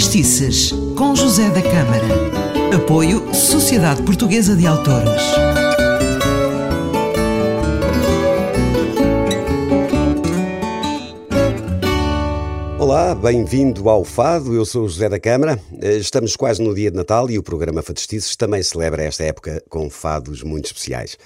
Fadistices, com José da Câmara. Apoio Sociedade Portuguesa de Autores. Olá, bem-vindo ao Fado. Eu sou o José da Câmara. Eh, estamos quase no dia de Natal e o programa Fadistices também celebra esta época com fados muito especiais.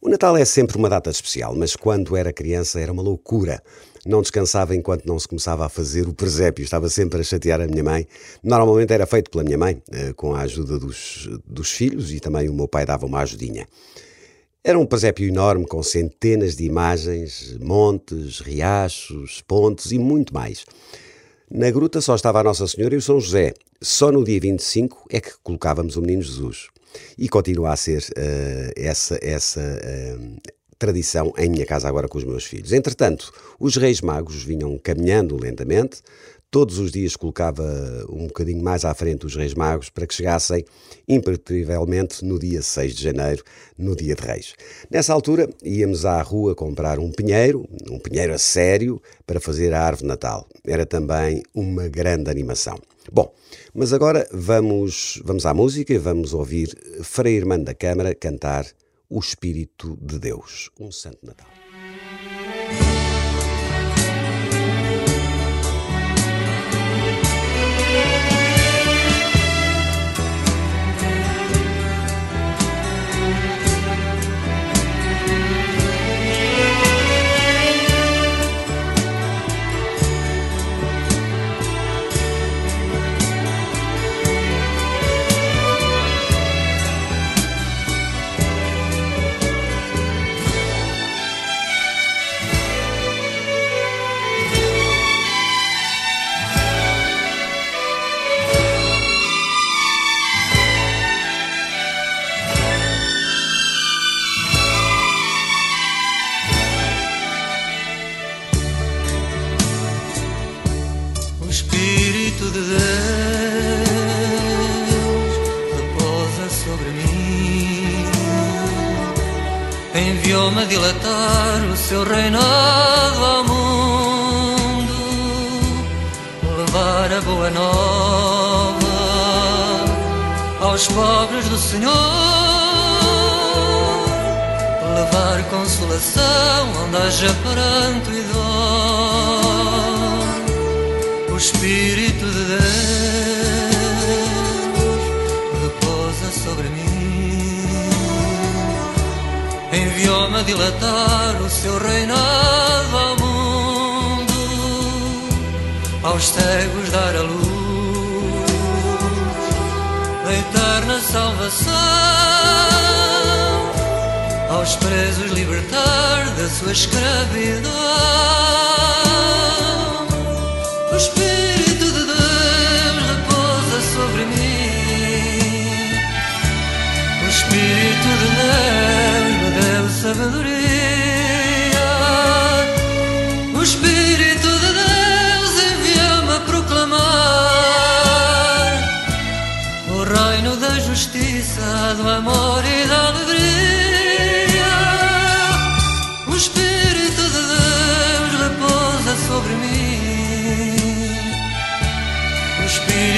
O Natal é sempre uma data especial, mas quando era criança era uma loucura não descansava enquanto não se começava a fazer o presépio. Estava sempre a chatear a minha mãe. Normalmente era feito pela minha mãe, eh, com a ajuda dos, dos filhos e também o meu pai dava uma ajudinha. Era um presépio enorme com centenas de imagens, montes, riachos, pontes e muito mais. Na gruta só estava a Nossa Senhora e o São José. Só no dia 25 é que colocávamos o Menino Jesus. E continua a ser uh, essa, essa uh, tradição em minha casa agora com os meus filhos. Entretanto, os Reis Magos vinham caminhando lentamente, todos os dias colocava um bocadinho mais à frente os Reis Magos para que chegassem impertrivelmente no dia 6 de janeiro, no dia de Reis. Nessa altura íamos à rua comprar um pinheiro, um pinheiro a sério, para fazer a árvore Natal. Era também uma grande animação. Bom, mas agora vamos, vamos à música e vamos ouvir Frei Irmã da Câmara cantar o Espírito de Deus. Um Santo Natal. Enviou-me a dilatar o seu reinado ao mundo, levar a boa nova aos pobres do Senhor, levar consolação onde haja pranto e dor. O Espírito de Deus a dilatar o seu reinado ao mundo, aos cegos dar a luz da eterna salvação, aos presos libertar da sua escravidão. O O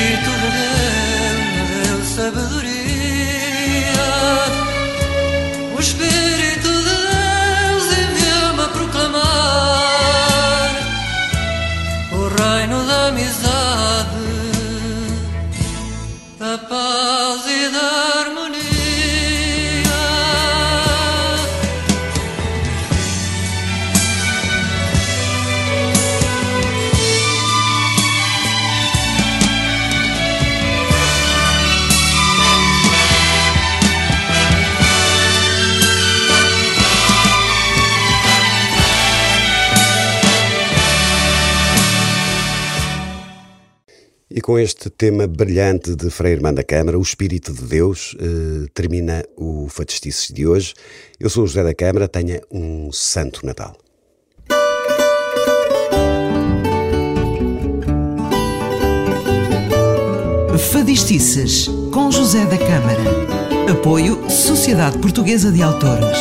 com este tema brilhante de Frei Irmã da Câmara, o Espírito de Deus, eh, termina o Fatistices de hoje. Eu sou o José da Câmara, tenha um Santo Natal. Fadistices, com José da Câmara. Apoio Sociedade Portuguesa de Autores.